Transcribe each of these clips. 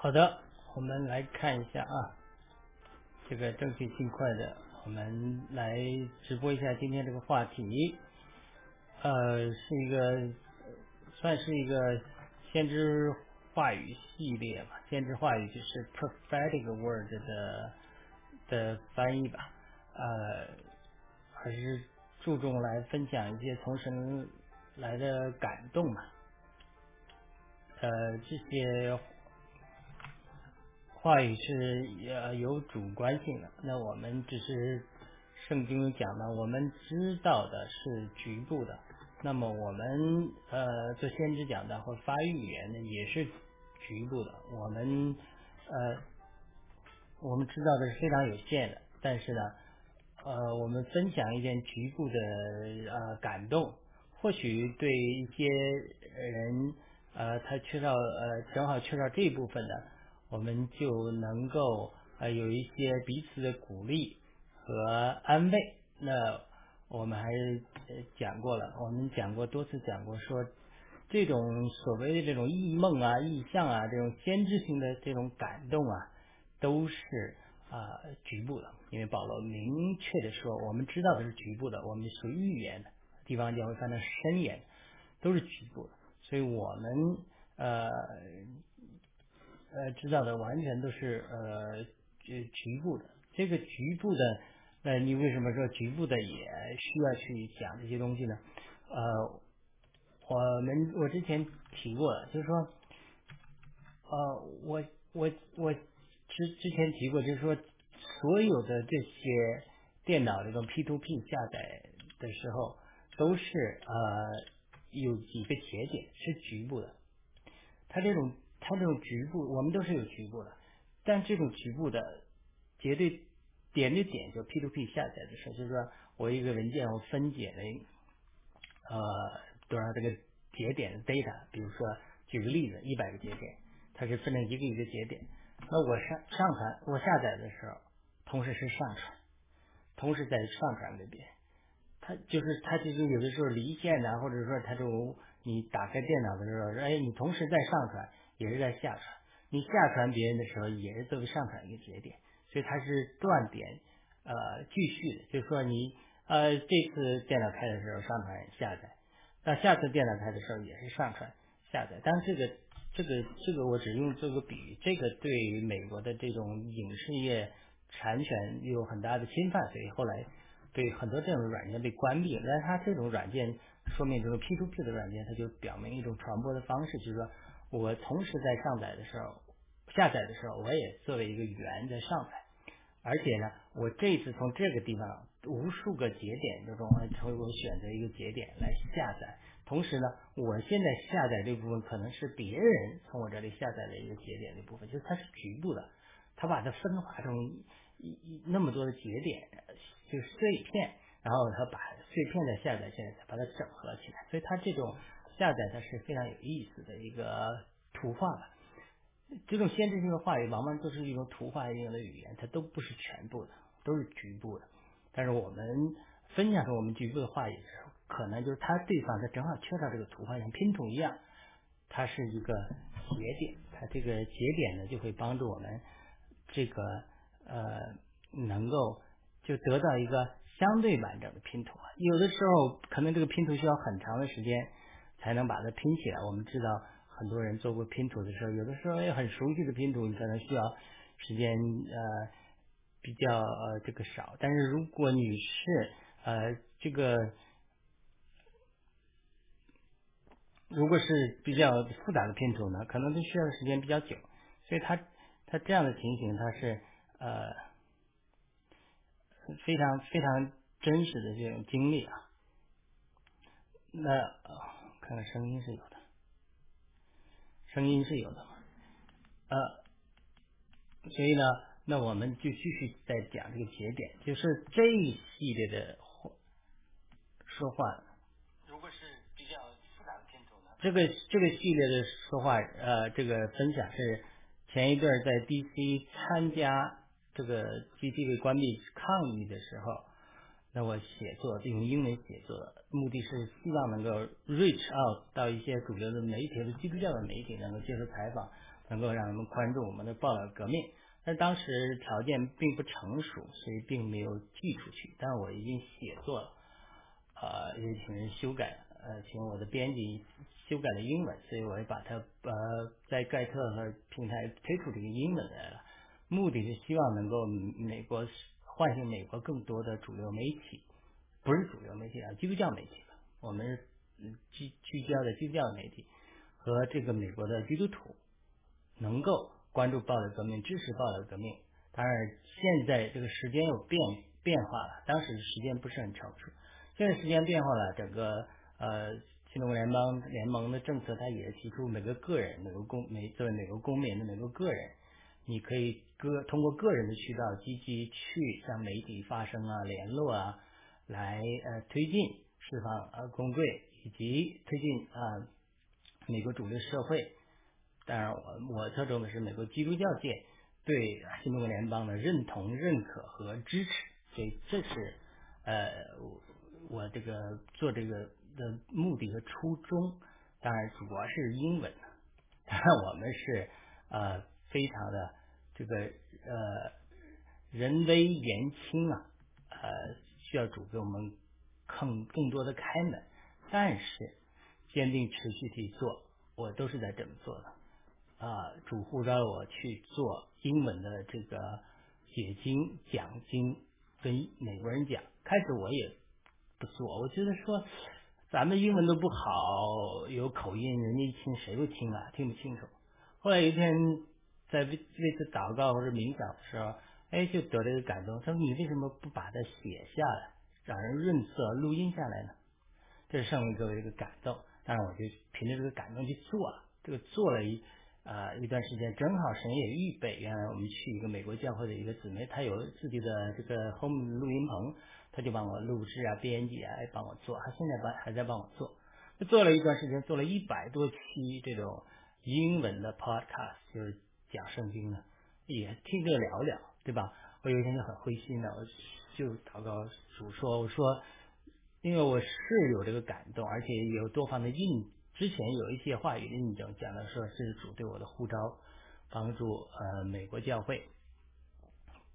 好的，我们来看一下啊，这个争取尽快的，我们来直播一下今天这个话题，呃，是一个算是一个先知话语系列吧，先知话语就是 prophetic word 的的翻译吧，呃，还是注重来分享一些从神来的感动嘛，呃，这些。话语是呃有主观性的，那我们只是圣经讲的，我们知道的是局部的。那么我们呃做先知讲的或发预言的也是局部的。我们呃我们知道的是非常有限的，但是呢呃我们分享一点局部的呃感动，或许对一些人呃他缺少呃正好缺少这一部分的。我们就能够呃有一些彼此的鼓励和安慰。那我们还是讲过了，我们讲过多次讲过，说这种所谓的这种异梦啊、异象啊、这种先知性的这种感动啊，都是啊局部的。因为保罗明确的说，我们知道的是局部的，我们所预言的地方将会看到深远，都是局部的。所以我们呃。呃，知道的完全都是呃局局部的，这个局部的，那你为什么说局部的也需要去讲这些东西呢？呃，我们我之前提过了，就是说，呃，我我我之之前提过，就是说，所有的这些电脑这种 P to P 下载的时候，都是呃有几个节点是局部的，它这种。它这种局部，我们都是有局部的，但这种局部的绝对点对点就 P to P 下载的时候，就是说我一个文件我分解了呃多少这个节点的 data，比如说举个例子，一百个节点，它是分成一个一个节点，那我上上传我下载的时候，同时是上传，同时在上传这边，它就是它就是有的时候离线的，或者说它就你打开电脑的时候，哎，你同时在上传。也是在下传，你下传别人的时候，也是作为上传一个节点，所以它是断点呃继续的，就是说你呃这次电脑开的时候上传下载，那下次电脑开的时候也是上传下载，但是这个这个这个我只用做个比喻，这个对于美国的这种影视业产权有很大的侵犯，所以后来对很多这种软件被关闭，但是它这种软件说明这个 P to P 的软件，它就表明一种传播的方式，就是说。我同时在上载的时候，下载的时候，我也作为一个源在上载，而且呢，我这次从这个地方无数个节点之中，从我选择一个节点来下载，同时呢，我现在下载这部分可能是别人从我这里下载的一个节点的部分，就是它是局部的，它把它分化成一一那么多的节点，就是碎片，然后它把碎片的下载，现在把它整合起来，所以它这种。下载它是非常有意思的一个图画吧，这种限制性的话语往往都是一种图画应用的语言，它都不是全部的，都是局部的。但是我们分享出我们局部的话语的时候，可能就是它对方他正好缺少这个图画，像拼图一样，它是一个节点，它这个节点呢就会帮助我们这个呃能够就得到一个相对完整的拼图。有的时候可能这个拼图需要很长的时间。才能把它拼起来。我们知道很多人做过拼图的时候，有的时候很熟悉的拼图，你可能需要时间呃比较呃这个少。但是如果你是呃这个如果是比较复杂的拼图呢，可能都需要的时间比较久。所以它它这样的情形，它是呃非常非常真实的这种经历啊。那。看看声音是有的，声音是有的，呃，所以呢，那我们就继续再讲这个节点，就是这一系列的话说话。如果是比较复杂的拼图呢？这个这个系列的说话，呃，这个分享是前一段在 DC 参加这个 DC 被关闭抗议的时候。那我写作用英文写作，目的是希望能够 reach out 到一些主流的媒体和基督教的媒体，能够接受采访，能够让他们关注我们的报道革命。但当时条件并不成熟，所以并没有寄出去。但我已经写作了，呃，也请人修改，呃，请我的编辑修改了英文，所以我也把它呃在盖特和平台推出这个英文来了。目的是希望能够美国唤醒美国更多的主流媒体，不是主流媒体啊，基督教媒体我们聚聚焦的基督教媒体和这个美国的基督徒能够。关注报道革命，支持报道革命。当然，现在这个时间有变变化了，当时时间不是很成熟。现在时间变化了，整个呃新中国联邦联盟的政策，它也提出每个个人、每个公每作为每个公民的每个个人，你可以个通过个人的渠道积极去向媒体发声啊、联络啊，来呃推进释放呃公贵以及推进啊美国主流社会。当然，我我侧重的是美国基督教界对新中国联邦的认同、认可和支持，所以这是呃我这个做这个的目的和初衷。当然，主要是英文。当然，我们是呃非常的这个呃人微言轻啊，呃需要主给我们更更多的开门，但是坚定持续去做，我都是在这么做的。啊，主呼召我去做英文的这个解经讲经，跟美国人讲。开始我也不做，我觉得说咱们英文都不好，有口音，人家一听谁会听啊？听不清楚。后来有一天在为为此祷告或者冥想的时候，哎，就得了一个感动。他说：“你为什么不把它写下来，让人润色录音下来呢？”这是上面给我一个感动。当然，我就凭着这个感动去做了。这个做了一。啊，一段时间正好神也预备，原来我们去一个美国教会的一个姊妹，她有自己的这个 home 录音棚，她就帮我录制啊、编辑啊，帮我做。她现在帮还在帮我做，做了一段时间，做了一百多期这种英文的 podcast，就是讲圣经呢，也听着聊聊，对吧？我有一天就很灰心的，我就祷告主说，我说，因为我是有这个感动，而且有多方的印。之前有一些话语印证，讲的说是主对我的呼召，帮助呃美国教会，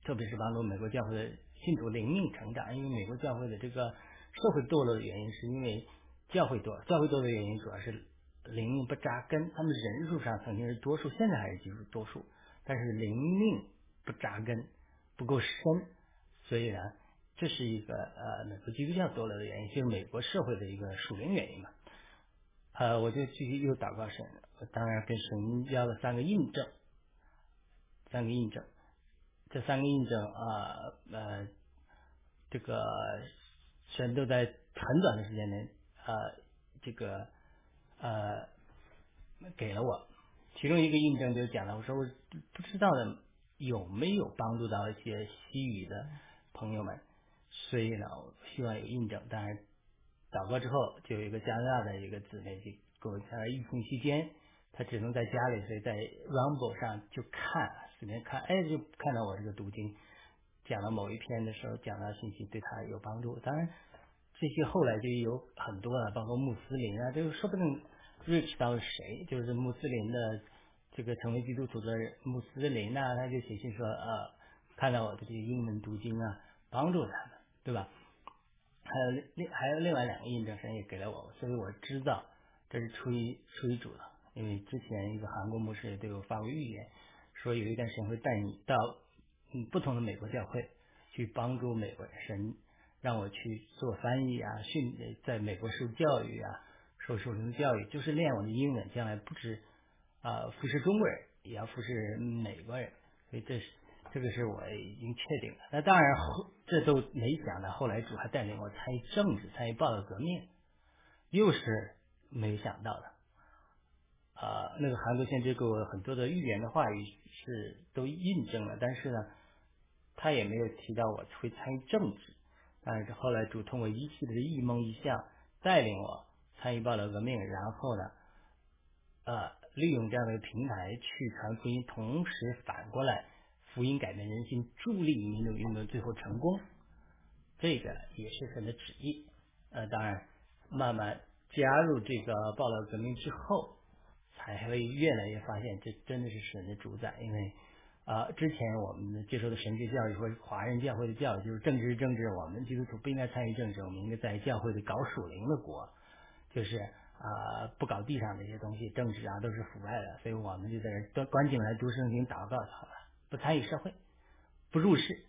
特别是帮助美国教会的信徒灵命成长。因为美国教会的这个社会堕落的原因，是因为教会多，教会多的原因主要是灵命不扎根。他们人数上曾经是多数，现在还是几多数，但是灵命不扎根，不够深，所以呢，这是一个呃美国基督教多了的原因，就是美国社会的一个属灵原因嘛。呃，我就继续又祷告神，我当然跟神要了三个印证，三个印证，这三个印证啊，呃，这个神都在很短的时间内，呃，这个呃给了我，其中一个印证就讲了，我说我不知道的有没有帮助到一些西语的朋友们，所以呢，我希望有印证，当然。祷告之后，就有一个加拿大的一个姊妹就给我在疫情期间，她只能在家里，所以在 Rumble 上就看，随便看，哎，就看到我这个读经，讲了某一篇的时候，讲到信息对他有帮助。当然，这些后来就有很多了，包括穆斯林啊，就说不定 reach 到谁，就是穆斯林的这个成为基督徒的穆斯林啊，他就写信说，呃，看到我的这个英文读经啊，帮助他们，对吧？还有另还有另外两个印证神也给了我，所以我知道这是出于出于主的。因为之前一个韩国牧师也对我发过预言，说有一段时间会带你到嗯不同的美国教会去帮助美国人，神让我去做翻译啊，训在美国受教育啊，受受什么教育，就是练我的英文，将来不止啊服侍中国人，也要服侍美国人。所以这是。这个是我已经确定了，那当然后这都没想到，后来主还带领我参与政治，参与报道革命，又是没想到的。啊，那个韩国先知给我很多的预言的话语是都印证了，但是呢，他也没有提到我会参与政治。但是后来主通过一系列的异梦异象带领我参与报道革命，然后呢，呃，利用这样的平台去传福音，同时反过来。福音改变人心，助力民主运动最后成功，这个也是神的旨意。呃，当然，慢慢加入这个报道革命之后，才会越来越发现，这真的是神的主宰。因为啊，之前我们接受的神学教育或者华人教会的教育，就是政治政治，我们基督徒不应该参与政治，我们应该在教会里搞属灵的国，就是啊，不搞地上这些东西，政治啊都是腐败的，所以我们就在这关进来读圣经、祷告就好了，不参与社会，不入世。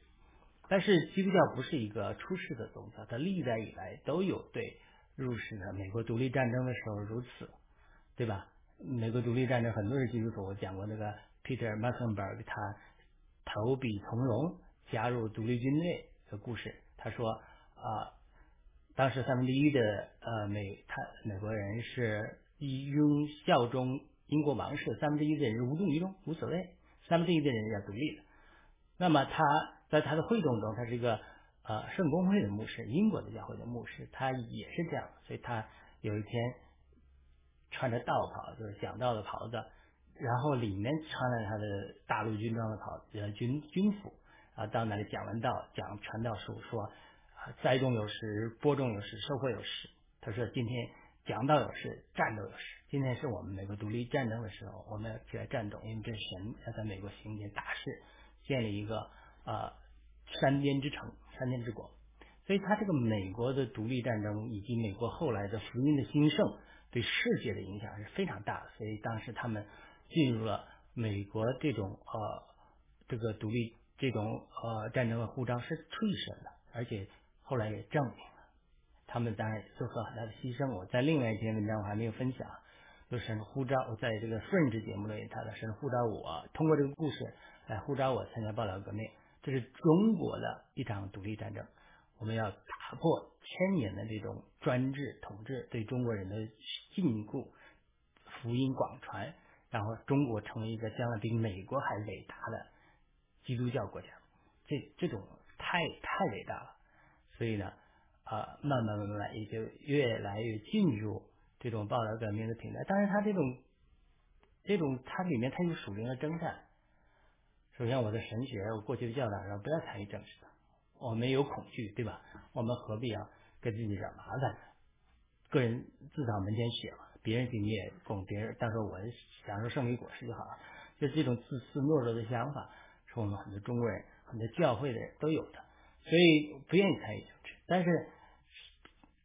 但是基督教不是一个出世的宗教，它历代以来都有对入世的。美国独立战争的时候如此，对吧？美国独立战争很多是基督徒，我讲过那个 Peter m a c k e n b e r g 他投笔从戎加入独立军队的故事。他说啊，当时三分之一的呃美他美国人是拥效忠英国王室，三分之一的人是无动于衷，无所谓，三分之一的人要独立的。那么他。在他的会众中，他是一个呃圣公会的牧师，英国的教会的牧师，他也是这样。所以他有一天穿着道袍，就是讲道的袍子，然后里面穿了他的大陆军装的袍呃军军服啊，到那里讲完道，讲传道书，说栽种有时，播种有时，收获有时。他说今天讲道有时，战斗有时。今天是我们美国独立战争的时候，我们要起来战斗，因为这是神要在美国行一件大事，建立一个呃。山巅之城，山巅之国，所以他这个美国的独立战争以及美国后来的福音的兴盛，对世界的影响是非常大的。所以当时他们进入了美国这种呃这个独立这种呃战争的护照是出于神的，而且后来也证明了，他们当然做出了很大的牺牲。我在另外一篇文章我还没有分享，就是神呼召，在这个顺治节目里，他的神呼召我通过这个故事来呼召我参加报道革命。这是中国的一场独立战争，我们要打破千年的这种专制统治对中国人的禁锢，福音广传，然后中国成为一个将来比美国还伟大的基督教国家，这这种太太伟大了，所以呢，啊，慢慢慢慢也就越来越进入这种报道革命的平台。但是它这种这种它里面它有属灵的征战。首先，我的神学，我过去的教导说不要参与政治的，我们有恐惧，对吧？我们何必要给自己惹麻烦呢？个人自扫门前雪嘛，别人给你也供，别人到时候我享受胜利果实就好了。就这种自私懦弱的想法，是我们很多中国人、很多教会的人都有的，所以不愿意参与政治。但是，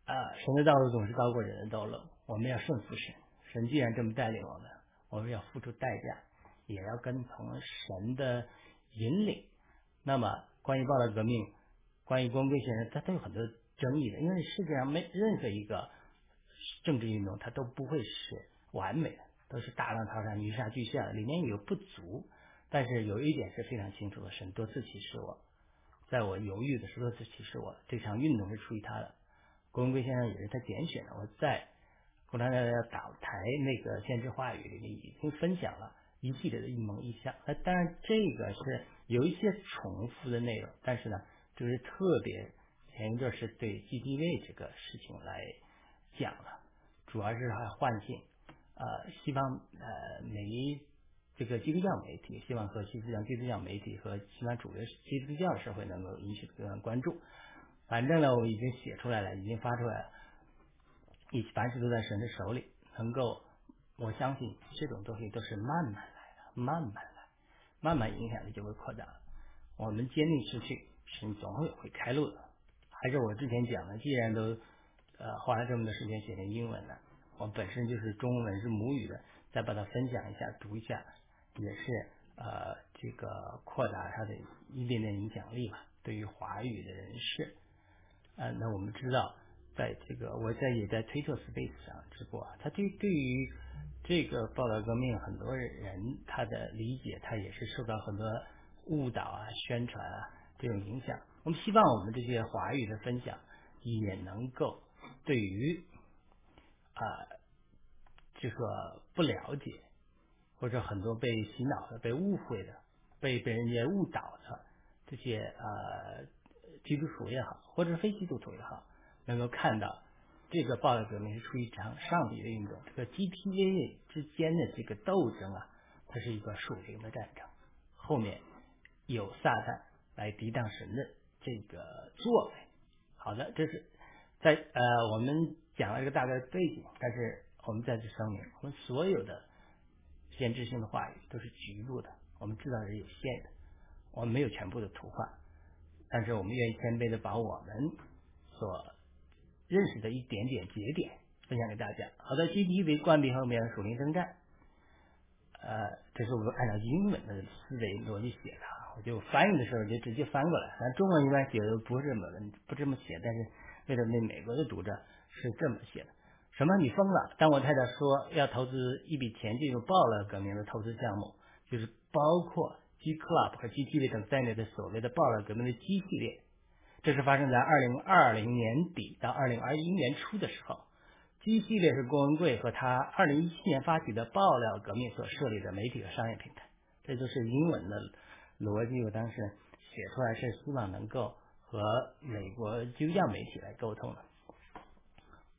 啊，神的道路总是高过人的道路，我们要顺服神。神既然这么带领我们，我们要付出代价。也要跟从神的引领。那么，关于报道革命，关于光辉先生，他都有很多争议的。因为世界上没任何一个政治运动，它都不会是完美的，都是大浪淘沙、泥沙俱下，里面有不足。但是有一点是非常清楚的，神多次启示我，在我犹豫的时候，其实我，这场运动是出于他的。郭文贵先生也是他拣选的。我在共产党要倒台那个先知话语里面已经分享了。一系列的一蒙一象，那当然这个是有一些重复的内容，但是呢，就是特别前一段是对 G D V 这个事情来讲了，主要是还唤醒呃西方呃媒这个基督教媒体，希望和基督教基督教媒体和西方主流基督教社会能够引起更关注。反正呢，我已经写出来了，已经发出来了，一凡事都在神的手里，能够。我相信这种东西都是慢慢来的，慢慢来，慢慢影响力就会扩大。我们坚定持续，神总会会开路的。还是我之前讲的，既然都呃花了这么多时间写成英文了，我本身就是中文是母语的，再把它分享一下、读一下，也是呃这个扩大它的一点点影响力吧。对于华语的人士，呃，那我们知道，在这个我在也在推特 Space 上直播，他对对于。这个报道革命，很多人他的理解，他也是受到很多误导啊、宣传啊这种影响。我们希望我们这些华语的分享，也能够对于啊这个不了解或者很多被洗脑的、被误会的、被被人家误导的这些呃基督徒也好，或者非基督徒也好，能够看到。这个报道革命是出于一场上帝的运动，这个 G P A 之间的这个斗争啊，它是一个属灵的战争，后面有撒旦来抵挡神的这个作为。好的，这是在呃我们讲了一个大概的背景，但是我们再次声明，我们所有的先知性的话语，都是局部的，我们知道是有限的，我们没有全部的图画，但是我们愿意谦卑的把我们所认识的一点点节点分享给大家。好的，基地为关闭后面的属灵征战，呃，这是我们按照英文的思维逻辑写的，我就翻译的时候就直接翻过来，咱中文一般写的不是这么不这么写，但是为了那美国的读者是这么写的。什么？你疯了？当我太太说要投资一笔钱进入爆料革命的投资项目，就是包括 G Club 和 G T V 等在内的所谓的爆料革命的 G 系列，这是发生在二零二零年底到二零二一年初的时候。G 系列是郭文贵和他二零一七年发起的爆料革命所设立的媒体和商业平台。这就是英文的逻辑。我当时写出来是希望能够和美国基督教媒体来沟通的。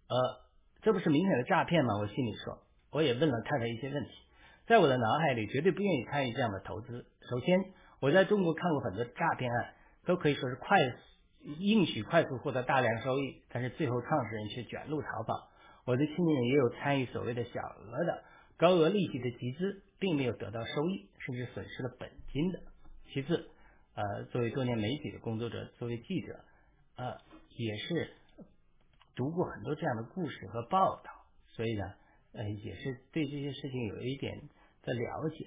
呃。这不是明显的诈骗吗？我心里说，我也问了太太一些问题，在我的脑海里绝对不愿意参与这样的投资。首先，我在中国看过很多诈骗案，都可以说是快应许快速获得大量收益，但是最后创始人却卷入逃跑。我的亲人也有参与所谓的小额的高额利息的集资，并没有得到收益，甚至损失了本金的。其次，呃，作为多年媒体的工作者，作为记者，呃，也是。读过很多这样的故事和报道，所以呢，呃，也是对这些事情有一点的了解，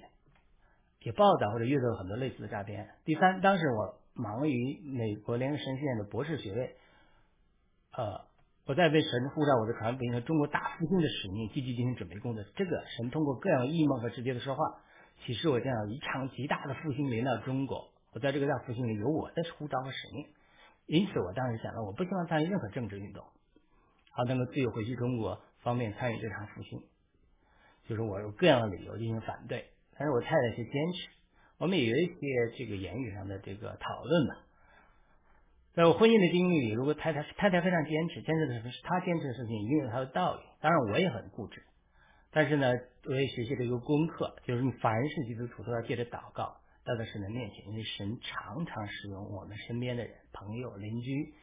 也报道或者遇到很多类似的诈骗。第三，当时我忙于美国联合神学院的博士学位，呃，我在为神呼召我的传福音和中国大复兴的使命积极进行准备工作。这个神通过各样异梦和直接的说话，启示我将有一场极大的复兴临到中国。我在这个大复兴里有我的呼召和使命，因此我当时想了，我不希望参与任何政治运动。好，能够自由回去中国，方便参与这场复兴，就是我有各样的理由进行反对，但是我太太是坚持。我们也有一些这个言语上的这个讨论吧。在我婚姻的经历里，如果太太太太非常坚持，坚持的是她坚持的事情，一定有她的道理。当然，我也很固执，但是呢，我也学习了一个功课，就是你凡是基督徒都要借着祷告来到神的面前，因为神常常使用我们身边的人、朋友、邻居、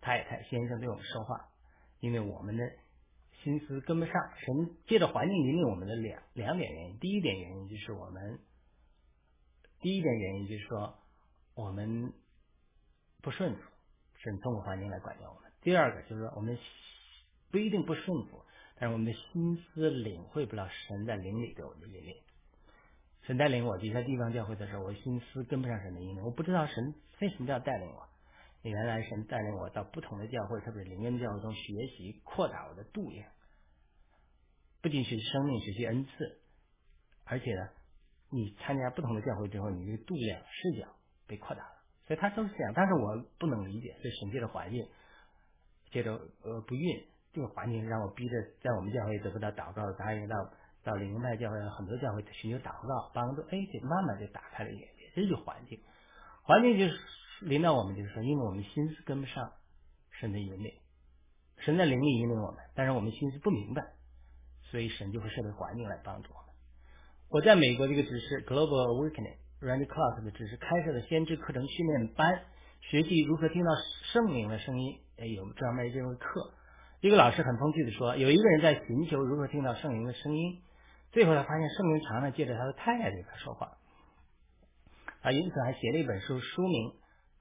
太太、先生对我们说话。因为我们的心思跟不上，神借着环境引领我们的两两点原因。第一点原因就是我们，第一点原因就是说我们不顺服，神通过环境来管教我们。第二个就是说我们不一定不顺服，但是我们的心思领会不了神在灵里给我们的引领。神带领我离开地方教会的时候，我心思跟不上神的引领，我不知道神为什么要带领我。原来神带领我到不同的教会，特别是灵恩教会中学习，扩大我的度量。不仅学习生命，学习恩赐，而且呢，你参加不同的教会之后，你的度量视角被扩大了。所以他都是这样，但是我不能理解，这神界的环境，接着呃不孕这个环境让我逼着在我们教会得不到祷告，答应到到灵恩教会很多教会寻求祷告帮助，哎，就慢慢就打开了眼界。这就环境，环境就是。领导我们就是说，因为我们心思跟不上神的引领，神的灵里引领我们，但是我们心思不明白，所以神就会设立环境来帮助我们。我在美国这个只是 Global Awakening Randy Clark 的只是开设的先知课程训练班，学习如何听到圣灵的声音。哎，有专门这门课。一个老师很风趣的说，有一个人在寻求如何听到圣灵的声音，最后他发现圣灵常常借着他的太太对他说话。啊因此还写了一本书，书名。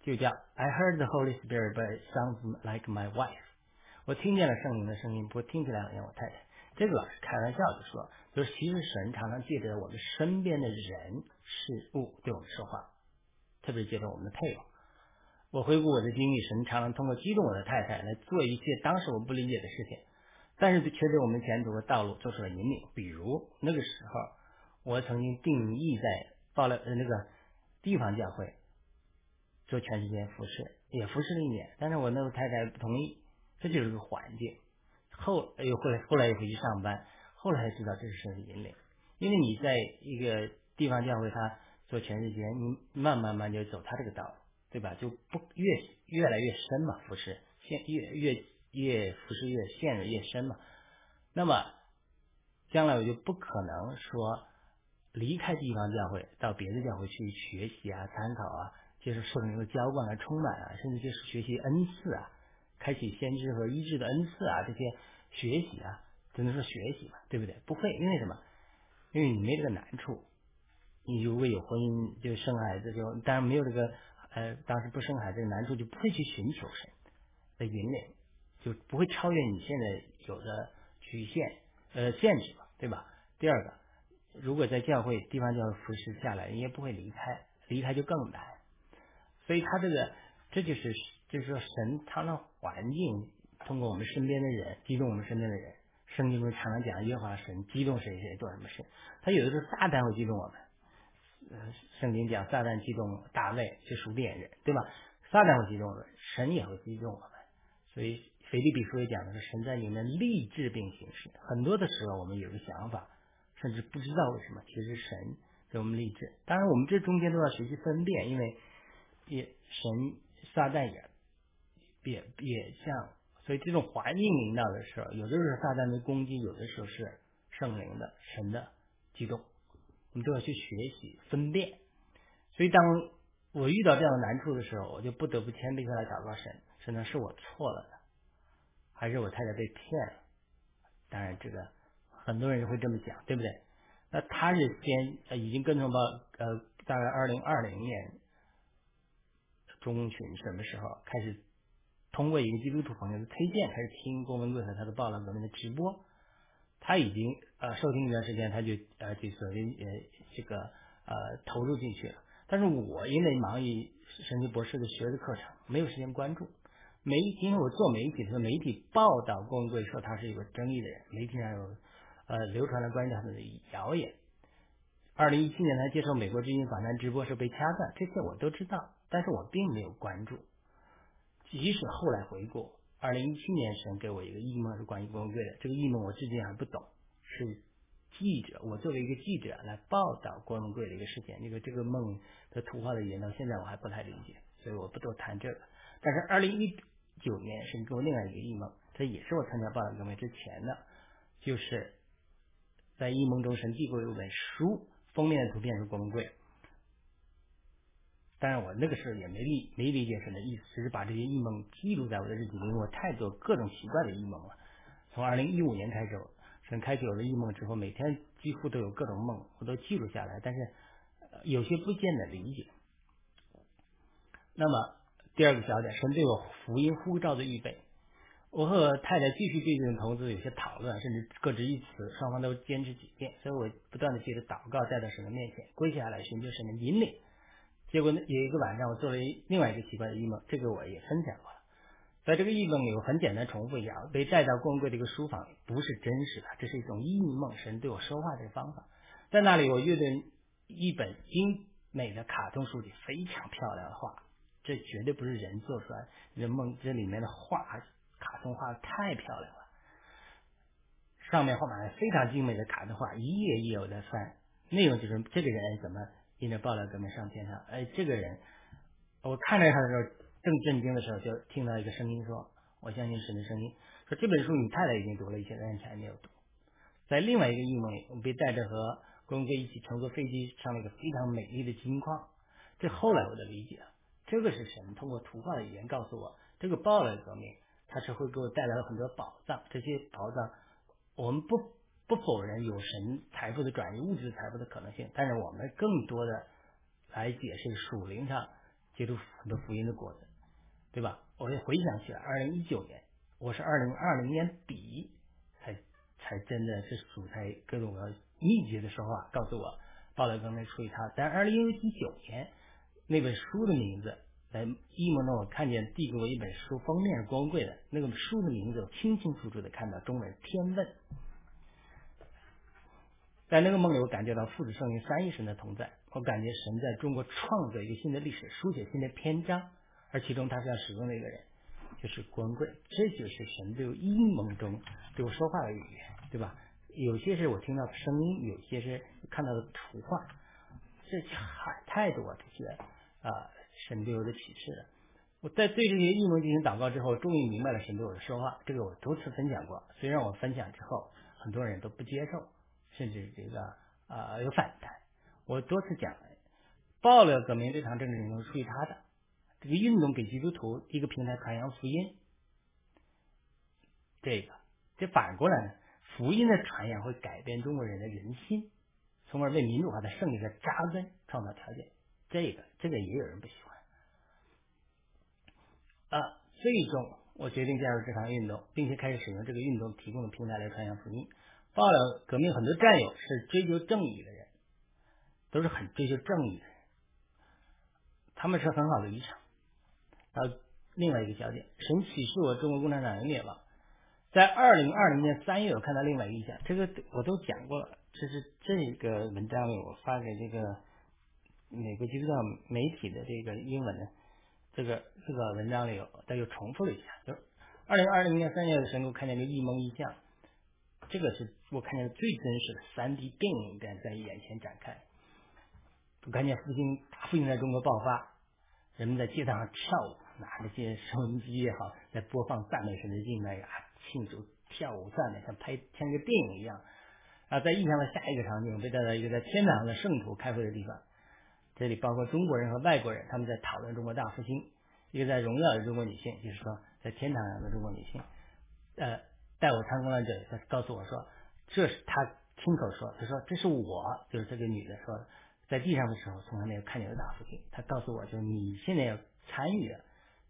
就叫 I heard the Holy Spirit, but sounds like my wife。我听见了圣灵的声音，不过听起来好像我太太。这个老师开玩笑的说，就是其实神常常借着我们身边的人事物对我们说话，特别借着我们的配偶。我回顾我的经历，神常常通过激动我的太太来做一些当时我不理解的事情，但是却对我们前途的道路做出了引领。比如那个时候，我曾经定义在报了那个地方教会。做全时间服饰，也服侍了一年，但是我那个太太不同意，这就是个环境。后又后来后来又回去上班，后来才知道这是引领。因为你在一个地方教会，他做全时间，你慢慢慢就走他这个道，对吧？就不越越来越深嘛，服饰陷越越越服饰越陷入越深嘛。那么将来我就不可能说离开地方教会，到别的教会去学习啊、参考啊。接受圣灵的浇灌啊，充满啊，甚至就是学习恩赐啊，开启先知和医治的恩赐啊，这些学习啊，只能说学习嘛，对不对？不会，因为什么？因为你没这个难处。你如果有婚姻，就生孩子，就当然没有这个呃，当时不生孩子的难处，就不会去寻求神的引领，就不会超越你现在有的局限呃限制嘛，对吧？第二个，如果在教会地方教会服侍下来，你也不会离开，离开就更难。所以他这个，这就是就是说神他的环境，通过我们身边的人，激动我们身边的人。圣经中常常讲耶和华神激动谁谁做什么事，他有的时候撒旦会激动我们。呃，圣经讲撒旦激动大卫去数点人，对吧？撒旦会激动我们，神也会激动我们。所以腓立比书也讲的是神在里面立志并行事。很多的时候我们有个想法，甚至不知道为什么，其实神给我们立志。当然我们这中间都要学习分辨，因为也神撒旦也也也像，所以这种环境引导的时候，有的时候撒旦的攻击，有的时候是圣灵的神的激动。我们都要去学习分辨，所以当我遇到这样的难处的时候，我就不得不谦卑下来祷告神，神呢是我错了的，还是我太太被骗了？当然，这个很多人会这么讲，对不对？那他是先已经跟从到呃大概二零二零年中旬什么时候开始，通过一个基督徒朋友的推荐开始听郭文贵和他的暴乱革命的直播。他已经呃收听一段时间，他就呃就所谓呃这个呃投入进去了。但是我因为忙于神奇博士的学的课程，没有时间关注。媒因为我做媒体，的时候，媒体报道郭文贵说他是一个争议的人，媒体上有呃流传了关于他的谣言。二零一七年他接受美国之音访谈直播时被掐断，这些我都知道，但是我并没有关注。即使后来回顾。二零一七年，神给我一个异梦，是关于郭文贵的。这个异梦我至今还不懂，是记者，我作为一个记者来报道郭文贵的一个事件。这个这个梦的图画的语言到现在我还不太理解，所以我不多谈这个。但是二零一九年，神给我另外一个异梦，这也是我参加报道革命之前的，就是在异梦中，神递过一本书，封面的图片是郭文贵。当然，我那个时候也没理没理解神的意思，只是把这些异梦记录在我的日记里，因为我太多各种奇怪的异梦了。从二零一五年开始，神开启我的异梦之后，每天几乎都有各种梦，我都记录下来，但是有些不见得理解。那么第二个小点，神对我福音呼召的预备，我和太太继续对这种投资有些讨论，甚至各执一词，双方都坚持己见，所以我不断的借着祷告带到神的面前，跪下来寻求神的引领。结果呢，有一个晚上，我做了另外一个奇怪的异梦，这个我也分享过了。在这个异梦里，我很简单重复一下：被带到光贵的一个书房，不是真实的，这是一种异梦，神对我说话这个方法。在那里，我阅读一本精美的卡通书籍，非常漂亮的画，这绝对不是人做出来。人梦这里面的画，卡通画太漂亮了，上面画满了非常精美的卡通画，一页一页我在翻，内容就是这个人怎么。因着报了革命上天上，哎，这个人，我看着他的时候正震惊的时候，就听到一个声音说：“我相信神的声音。”说这本书你太太已经读了一些，但是还没有读。在另外一个异梦里，我们被带着和郭文贵一起乘坐飞机上了一个非常美丽的金矿。这后来我的理解，这个是神通过图画的语言告诉我，这个报了革命，它是会给我带来了很多宝藏。这些宝藏，我们不。不否认有神财富的转移、物质财富的可能性，但是我们更多的来解释属灵上接触很多福音的果子，对吧？我也回想起来，二零一九年，我是二零二零年底才才真的是主才跟我密集的时候啊，告诉我报了刚才出于他。但二零一九年那本书的名字，在一模中我看见递给我一本书，封面是光贵的，那个书的名字我清清楚楚的看到中文《天问》。在那个梦里，我感觉到父子圣灵三一神的同在。我感觉神在中国创造一个新的历史，书写新的篇章。而其中他是要使用的一个人，就是郭文贵。这就是神对我阴谋中对我说话的语言，对吧？有些是我听到的声音，有些是看到的图画。这太太多这些啊神对我的启示了。我在对这些异梦进行祷告之后，终于明白了神对我的说话。这个我多次分享过，虽然我分享之后很多人都不接受。甚至这个啊有反弹，我多次讲了，爆料革命这场政治运动是属于他的，这个运动给基督徒一个平台传扬福音，这个这反过来呢，福音的传扬会改变中国人的人心，从而为民主化的胜利的扎根创造条件。这个这个也有人不喜欢啊。最终，我决定加入这场运动，并且开始使用这个运动提供的平台来传扬福音。报了革命很多战友是追求正义的人，都是很追求正义的人，他们是很好的遗产。然后另外一个焦点，神启示我中国共产党要灭亡。在二零二零年三月，我看到另外一个意见，这个我都讲过了。这是这个文章里我发给这个美国基督教媒体的这个英文的这个这个文章里，他又重复了一下，就是二零二零年三月的时候，看见个一梦一象，这个是我看见最真实的三 D 电影在在眼前展开。我看见复兴大复兴在中国爆发，人们在街道上跳舞，拿那些收音机也好，在播放赞美神的敬拜呀。庆祝跳舞赞美，像拍像一个电影一样啊！在印象的下一个场景，被带到一个在天堂的圣徒开会的地方，这里包括中国人和外国人，他们在讨论中国大复兴。一个在荣耀的中国女性，就是说在天堂上的中国女性，呃，带我参观了这，他告诉我说，这是他亲口说，他说这是我，就是这个女的说，在地上的时候从来没有看见过大复兴。他告诉我，就是你现在要参与的，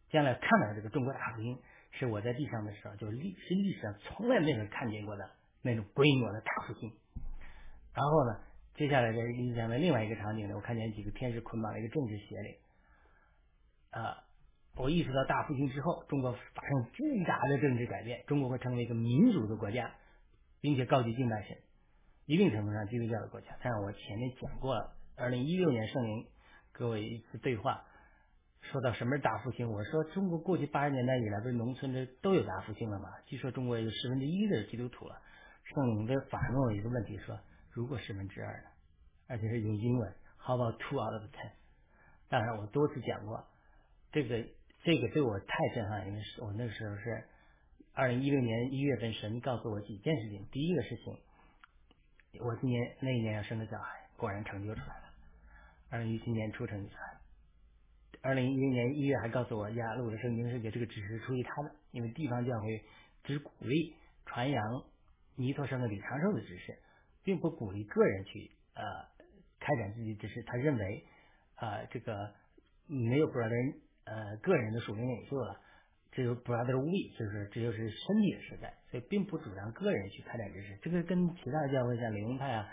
将来看到这个中国大复兴。是我在地上的时候，就历是历史上从来没有看见过的那种规模的大复兴。然后呢，接下来在印象的另外一个场景呢，我看见几个天使捆绑了一个政治邪灵。啊，我意识到大复兴之后，中国发生巨大的政治改变，中国会成为一个民主的国家，并且高举敬拜神，一定程度上基督教的国家。但是我前面讲过了，二零一六年圣灵给我一次对话。说到什么是大复兴，我说中国过去八十年代以来，不是农村的都有大复兴了吗？据说中国有十分之一的基督徒了。圣灵的反问我一个问题，说如果十分之二呢？而且是用英文，How about two out of ten？当然，我多次讲过，这个这个对我太震撼，因为是我那个时候是二零一六年一月份，神告诉我几件事情。第一个事情，我今年那一年要生个小孩，果然成就出来了。二零一七年出生出来。二零一零年一月还告诉我，亚路的圣经世界这个只是出于他的，因为地方教会只鼓励传扬尼托生的李长寿的知识，并不鼓励个人去呃开展自己知识。他认为啊这个没有 brother 呃个人的属灵领袖了，只有 brother we，就是这就是身体的时代，所以并不主张个人去开展知识。这个跟其他教会像灵派啊，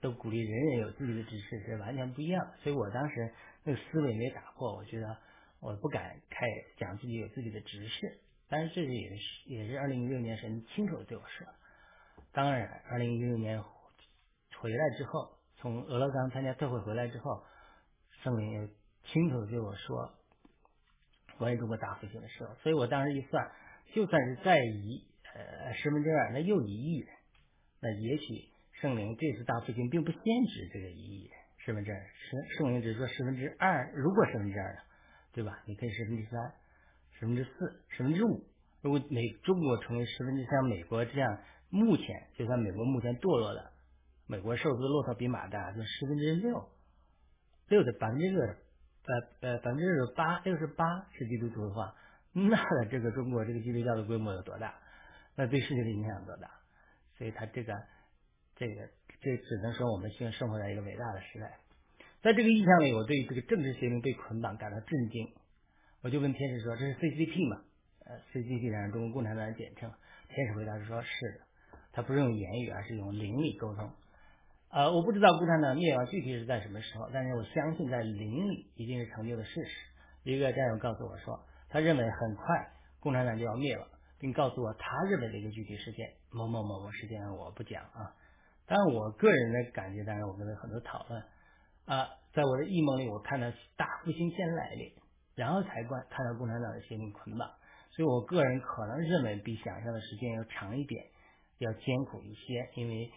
都鼓励人人有自己的知识是完全不一样。所以我当时。那个思维没打破，我觉得我不敢开讲自己有自己的知识，但是这也是也是二零一六年神清楚的对我说。当然，二零一六年回来之后，从俄勒冈参加特会回来之后，圣灵也亲口对我说关于中国大复兴的时候，所以我当时一算，就算是再移呃十分之二，那又一亿人，那也许圣灵这次大复兴并不限制这个一亿人。十分之二，十圣灵只说十分之二，如果十分之二呢，对吧？你可以十分之三、十分之四、十分之五。如果美中国成为十分之像美国这样，目前就算美国目前堕落的，美国瘦子骆驼比马大，就十分之六，六的百分之六，呃呃百分之六十八，六十八是基督徒的话，那这个中国这个基督教的规模有多大？那对世界的影响有多大？所以他这个这个。这只能说我们现在生活在一个伟大的时代。在这个意象里，我对这个政治邪灵被捆绑感到震惊。我就问天使说：“这是 CCP 吗？”呃，CCP 是中国共产党的简称。天使回答是说：“是的。”他不是用言语，而是用灵力沟通。呃，我不知道共产党灭亡具体是在什么时候，但是我相信在灵里一定是成就的事实。一个战友告诉我说，他认为很快共产党就要灭了，并告诉我他认为的一个具体事件。某某某某事件我不讲啊。但我个人的感觉，当然我们有很多讨论啊，在我的异梦里，我看到大复兴先来临，然后才观看到共产党的邪灵捆绑，所以我个人可能认为比想象的时间要长一点，要艰苦一些，因为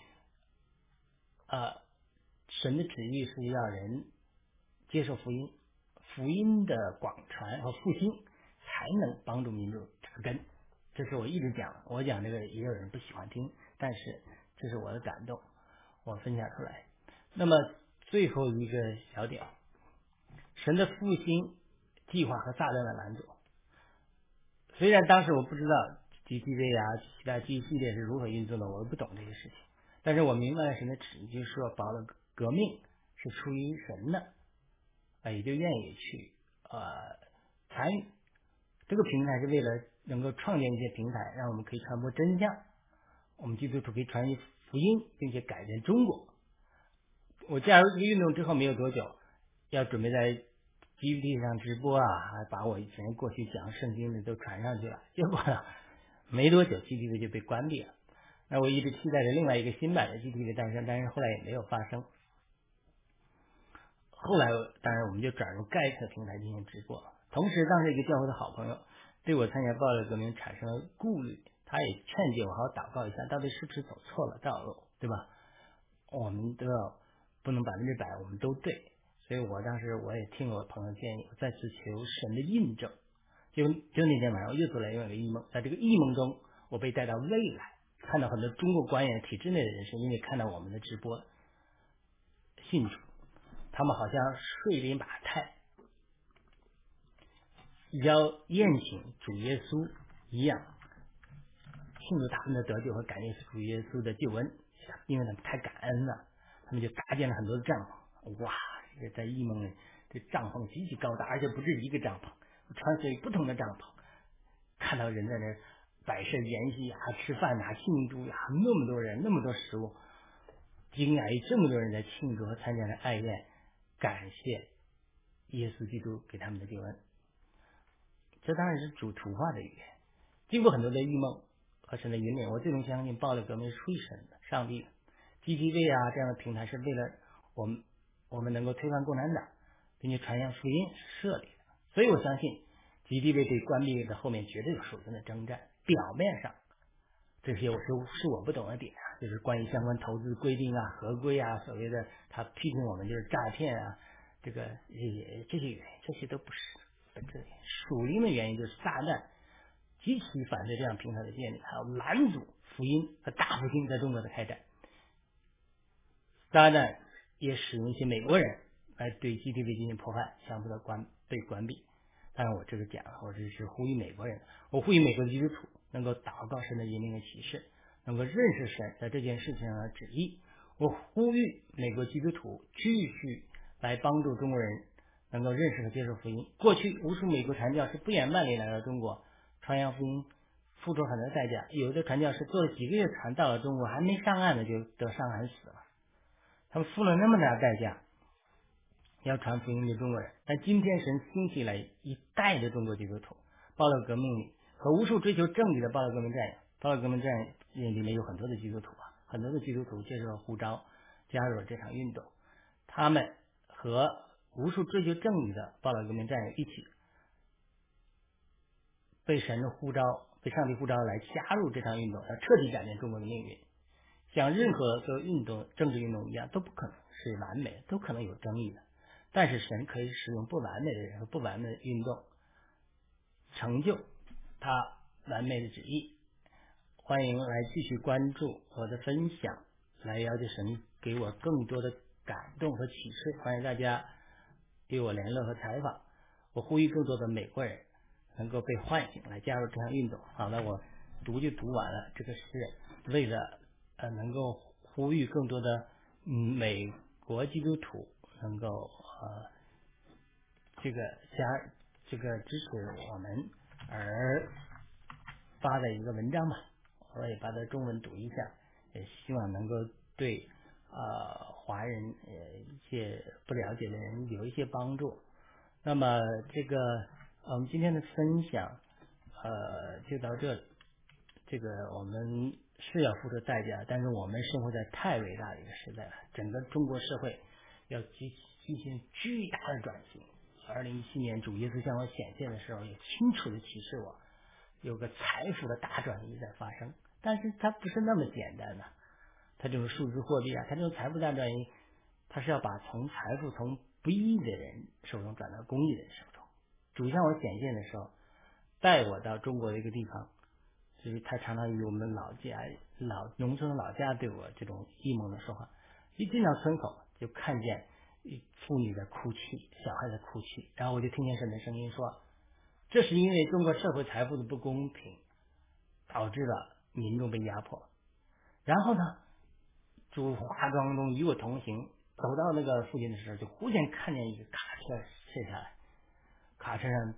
呃，神的旨意是要人接受福音，福音的广传和复兴才能帮助民族扎根，这是我一直讲，我讲这个也有人不喜欢听，但是。这是我的感动，我分享出来。那么最后一个小点，神的复兴计划和撒旦的拦阻。虽然当时我不知道 GTV 啊，其他 G 系列是如何运作的，我不懂这些事情。但是我明白神的旨意，就是说保罗革命是出于神的，啊，也就愿意去呃参与。这个平台是为了能够创建一些平台，让我们可以传播真相，我们基督徒可以传福音，并且改变中国。我加入这个运动之后没有多久，要准备在 GPT 上直播啊，还把我以前过去讲圣经的都传上去了。结果，没多久 GPT 就被关闭了。那我一直期待着另外一个新版的 G T 的诞生，但是后来也没有发生。后来，当然我们就转入盖特平台进行直播。同时，当时一个教会的好朋友对我参加暴力革命产生了顾虑，他也劝诫我好好祷告一下，到底是不是走错了道路，对吧？我们都要。不能百分之百我们都对，所以我当时我也听我朋友建议，我再次求神的印证。就就那天晚上，我又做了一个异梦，在这个异梦中，我被带到未来，看到很多中国官员体制内的人士，因为看到我们的直播，信主，他们好像睡了一马太，要宴请主耶稣一样，庆祝他们的得救和感谢主耶稣的救恩，因为他们太感恩了。他们就搭建了很多的帐篷，哇！在异梦里，这帐篷极其高大，而且不止一个帐篷，穿梭于不同的帐篷。看到人在那摆设筵席啊，吃饭呐，庆祝呀，那么多人，那么多食物，惊讶于这么多人在庆祝和参加的爱宴，感谢耶稣基督给他们的救恩。这当然是主图画的语言。经过很多的异梦和神的引领，我最终相信，暴力革命是属于神的，上帝的。GTV 啊，这样的平台是为了我们，我们能够推翻共产党，并且传扬福音设立的。所以我相信，GTV 对关闭的后面绝对有属灵的征战。表面上，这些我是是我不懂的点啊，就是关于相关投资规定啊、合规啊，所谓的他批评我们就是诈骗啊，这个也这些原因，这些都不是本质原因。属灵的原因就是撒旦极其反对这样平台的建立，还有拦阻福音和大复兴在中国的开展。当然，也使用一些美国人来对 GDP 进行破坏，相互的关被关闭。当然，我这个讲，我这是呼吁美国人，我呼吁美国的基督徒能够祷告神的引领和启示，能够认识神在这件事情上的旨意。我呼吁美国基督徒继续来帮助中国人能够认识和接受福音。过去无数美国传教士不远万里来到中国传扬福音，付出很多代价。有的传教士做了几个月船到了中国，还没上岸呢，就得伤寒死了。他们付了那么大代价，要传福音给中国人。但今天神兴起了一代的中国基督徒，暴乱革命里和无数追求正义的暴乱革命战友。暴乱革命战友里面有很多的基督徒啊，很多的基督徒接受了呼召，加入了这场运动。他们和无数追求正义的暴乱革命战友一起，被神的呼召，被上帝呼召来加入这场运动，要彻底改变中国的命运。像任何的运动、政治运动一样，都不可能是完美，都可能有争议的。但是神可以使用不完美的人和不完美的运动，成就他完美的旨意。欢迎来继续关注我的分享，来要求神给我更多的感动和启示。欢迎大家与我联络和采访。我呼吁更多的美国人能够被唤醒，来加入这项运动。好了，我读就读完了。这个是为了。呃，能够呼吁更多的美国基督徒能够呃这个加这个支持我们而发的一个文章吧，我也把它中文读一下，也希望能够对呃华人呃一些不了解的人有一些帮助。那么这个我们今天的分享呃就到这里，这个我们。是要付出代价，但是我们生活在太伟大的一个时代了。整个中国社会要进进行巨大的转型。二零一七年主耶稣向我显现的时候，也清楚的提示我，有个财富的大转移在发生。但是它不是那么简单的，它这种数字货币啊，它这种财富大转移，它是要把从财富从不义的人手中转到公益的人手中。主向我显现的时候，带我到中国的一个地方。所以他常常与我们老家、老农村老家对我这种异梦的说话。一进到村口，就看见妇女在哭泣，小孩在哭泣，然后我就听见神的声音说：“这是因为中国社会财富的不公平，导致了民众被压迫。”然后呢，主化妆中与我同行，走到那个附近的时候，就忽然看见一个卡车卸下来，卡车上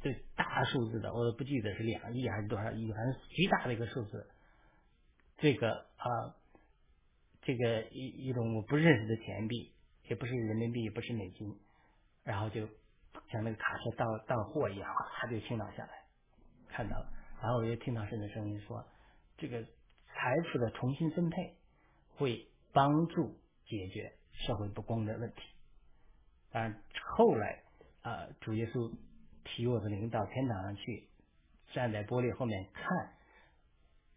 这大数字的，我都不记得是两亿还是多少亿，反正极大的一个数字。这个啊，这个一一种我不认识的钱币，也不是人民币，也不是美金，然后就像那个卡车到到货一样，他就倾倒下来，看到了，然后我就听到神的声音说，这个财富的重新分配会帮助解决社会不公的问题。当然后来啊，主耶稣提我的灵到天堂上去，站在玻璃后面看。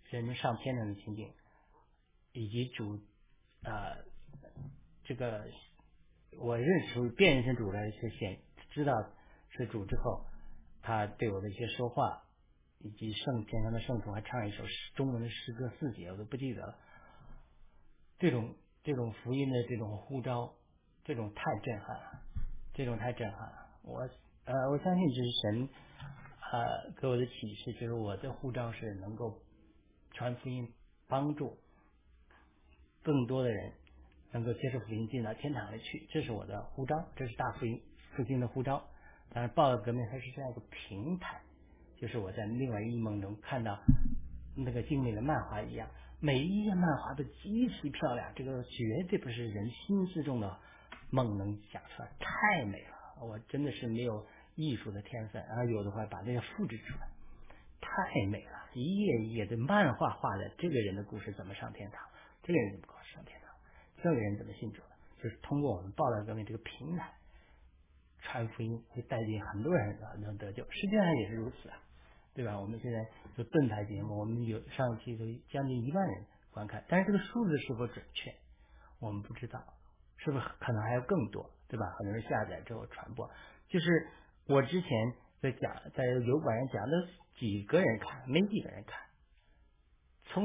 人们上天堂的情景，以及主啊，这个我认识辨认主的一些显知道是主之后，他对我的一些说话，以及圣天上的圣徒还唱一首中文的诗歌四节，我都不记得了。这种这种福音的这种呼召，这种太震撼了，这种太震撼了。我呃，我相信这是神啊给我的启示，就是我的呼召是能够。传福音，帮助更多的人能够接受福音进到天堂里去，这是我的呼召，这是大福音福音的呼召。但是，报道革命它是这样一个平台，就是我在另外一梦中看到那个精美的漫画一样，每一页漫画都极其漂亮，这个绝对不是人心之中的梦能想出来，太美了。我真的是没有艺术的天分，然后有的话把这个复制出来，太美了。一页一页的漫画画的这个人的故事怎么上天堂？这个人怎么搞上天堂？这个人怎么信主？就是通过我们报道革命这个平台传福音，会带进很多人能得救。实际上也是如此啊，对吧？我们现在就盾牌节目，我们有上期都将近一万人观看，但是这个数字是否准确，我们不知道，是不是可能还有更多，对吧？很多人下载之后传播，就是我之前在讲在油管上讲的。几个人看，没几个人看。从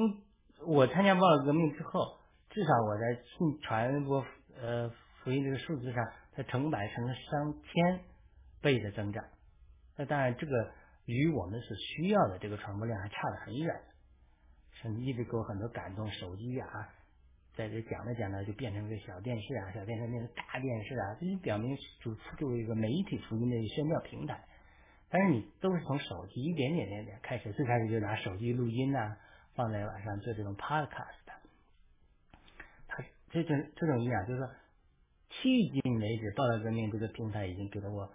我参加报道革命之后，至少我在信传播呃福音这个数字上，它成百成上千倍的增长。那当然，这个与我们所需要的这个传播量还差得很远。甚至一直给我很多感动，手机啊，在这讲着讲着就变成个小电视啊，小电视变成大电视啊，这就表明主作为一个媒体福音的宣教平台。但是你都是从手机一点点点点开始，最开始就拿手机录音呐，放在网上做这种 podcast。他这种这种一样，就是说，迄今为止，报道革命这个平台已经给了我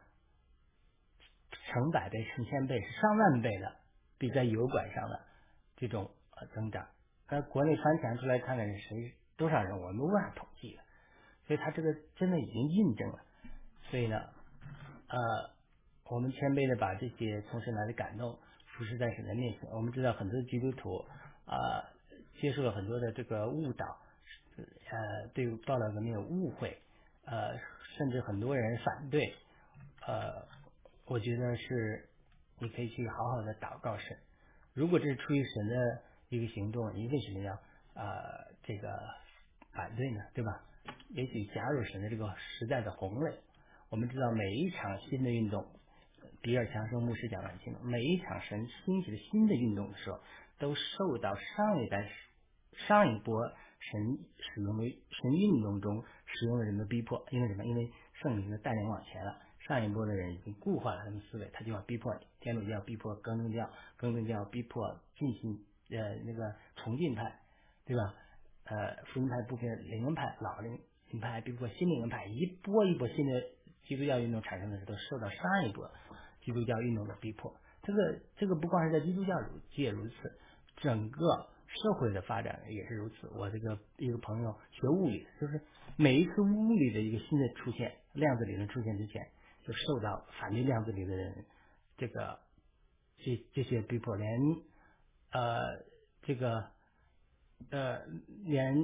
成百倍、成千倍、上万倍的，比在油管上的这种呃增长。在国内翻墙出来看看是谁多少人，我们无法统计的。所以他这个真的已经印证了。所以呢，呃。我们谦卑的把这些从神来的感动俯视在神的面前。我们知道很多基督徒啊，接受了很多的这个误导，呃，对道德革命有误会，呃，甚至很多人反对。呃，我觉得是你可以去好好的祷告神。如果这是出于神的一个行动，你为什么要呃这个反对呢？对吧？也许加入神的这个时代的红类。我们知道每一场新的运动。比尔强生牧师讲的很清楚，每一场神兴起的新的运动的时候，都受到上一代、上一波神使用的神运动中使用的人的逼迫。因为什么？因为圣灵的带领往前了，上一波的人已经固化了他们思维，他就要逼迫。天主教逼迫更正教，更正教逼迫进行呃那个崇敬派，对吧？呃福音派部分灵恩派、老灵派逼迫新灵恩派，一波一波新的基督教运动产生的时候，都受到上一波。基督教运动的逼迫，这个这个不光是在基督教界如此，整个社会的发展也是如此。我这个一个朋友学物理，就是每一次物理的一个新的出现，量子理论出现之前，就受到反对量子理论的人这个这这些逼迫，连呃这个呃连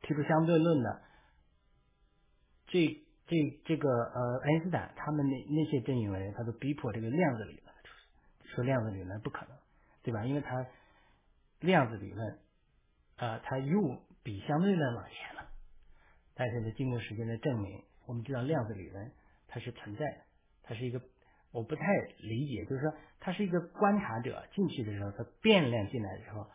提出相对论的这。这这个呃，爱因斯坦他们那那些阵营的人，他都逼迫这个量子理论，说量子理论不可能，对吧？因为他量子理论啊，它又比相对论往前了。但是呢，经过时间的证明，我们知道量子理论它是存在的，它是一个我不太理解，就是说它是一个观察者进去的时候，它变量进来的时候，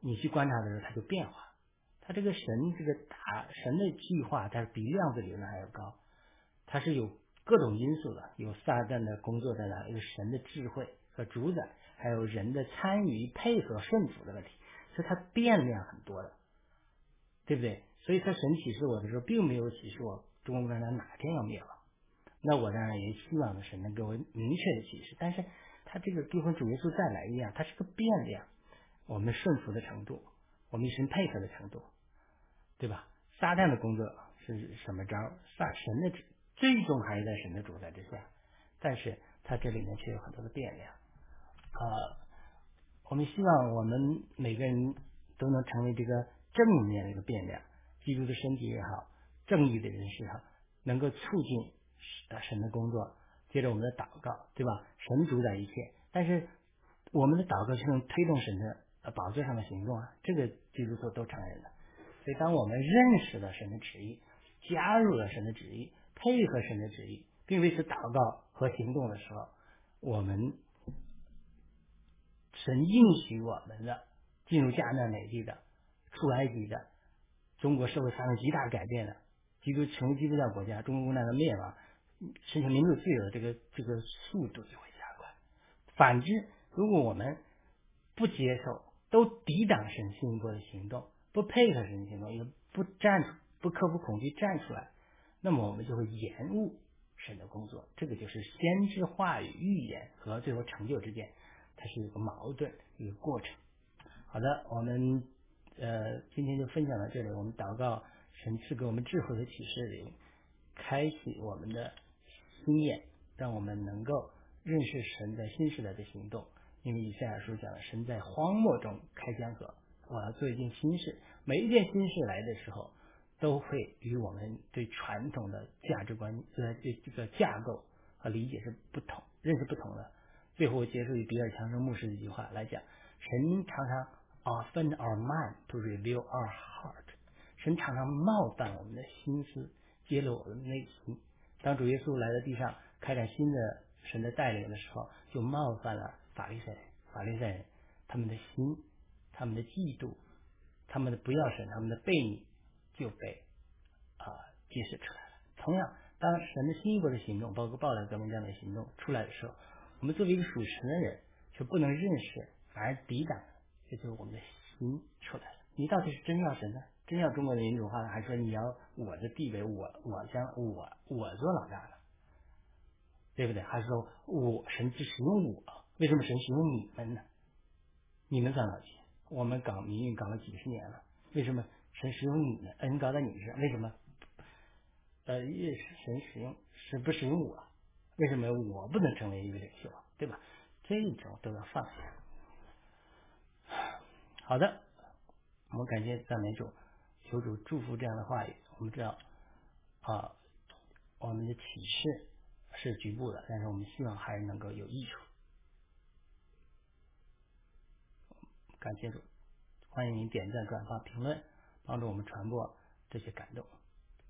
你去观察的时候，它就变化，他这个神这个大神的计划，它比量子理论还要高，它是有各种因素的，有撒旦的工作在哪，有神的智慧和主宰，还有人的参与、配合、顺服的问题，所以它变量很多的，对不对？所以他神启示我的时候，并没有启示我中国共产党哪天要灭亡。那我当然也希望神能给我明确的启示，但是他这个跟主耶稣再来一样，它是个变量，我们顺服的程度，我们与神配合的程度，对吧？撒旦的工作是什么招？撒神的最终还是在神的主宰之下，但是它这里面却有很多的变量啊。我们希望我们每个人都能成为这个正面的一个变量，基督的身体也好，正义的人士也好，能够促进。神的工作，接着我们的祷告，对吧？神主宰一切，但是我们的祷告是能推动神的宝座上的行动啊，这个基督徒都承认的。所以，当我们认识了神的旨意，加入了神的旨意，配合神的旨意，并为此祷告和行动的时候，我们神应许我们的进入迦南美地的、出埃及的、中国社会发生极大改变的、基督成为基督教国家、中国共产党的灭亡。实现民主自由的这个这个速度就会加快。反之，如果我们不接受，都抵挡神新一波的行动，不配合神行动，也不站出，不克服恐惧站出来，那么我们就会延误神的工作。这个就是先知话语预言和最后成就之间，它是一个矛盾一个过程。好的，我们呃今天就分享到这里。我们祷告神赐给我们智慧的启示灵，开启我们的。经验让我们能够认识神在新时代的行动，因为以赛亚书讲了，神在荒漠中开江河。我要做一件新事，每一件新事来的时候，都会与我们对传统的价值观、呃，对这个架构和理解是不同、认识不同的。最后结束于比尔·强生牧师的一句话来讲：神常常 offend our mind to reveal our heart，神常常冒犯我们的心思，揭露我们的内心。当主耶稣来到地上开展新的神的带领的时候，就冒犯了法利赛人。法利赛人他们的心、他们的嫉妒、他们的不要神、他们的悖逆就被啊揭示出来了。同样，当神的新一波的行动，包括暴乱革命这样的行动出来的时候，我们作为一个属神的人，却不能认识，反而抵挡，这就是我们的心出来了。你到底是真要神呢？真要中国的民主化呢，还是说你要我的地位，我我将我我做老大呢？对不对？还是说我神只使用我？为什么神使用你们呢？你们算老几？我们搞民运搞了几十年了，为什么神使用你们？恩高在你身上？为什么？呃，越神使用，神不使用我？为什么我不能成为一个领袖？对吧？这种都要放下。好的，我们感谢赞美主。求主祝福这样的话语。我们知道啊，我们的启示是局部的，但是我们希望还是能够有益处。感谢主，欢迎您点赞、转发、评论，帮助我们传播这些感动。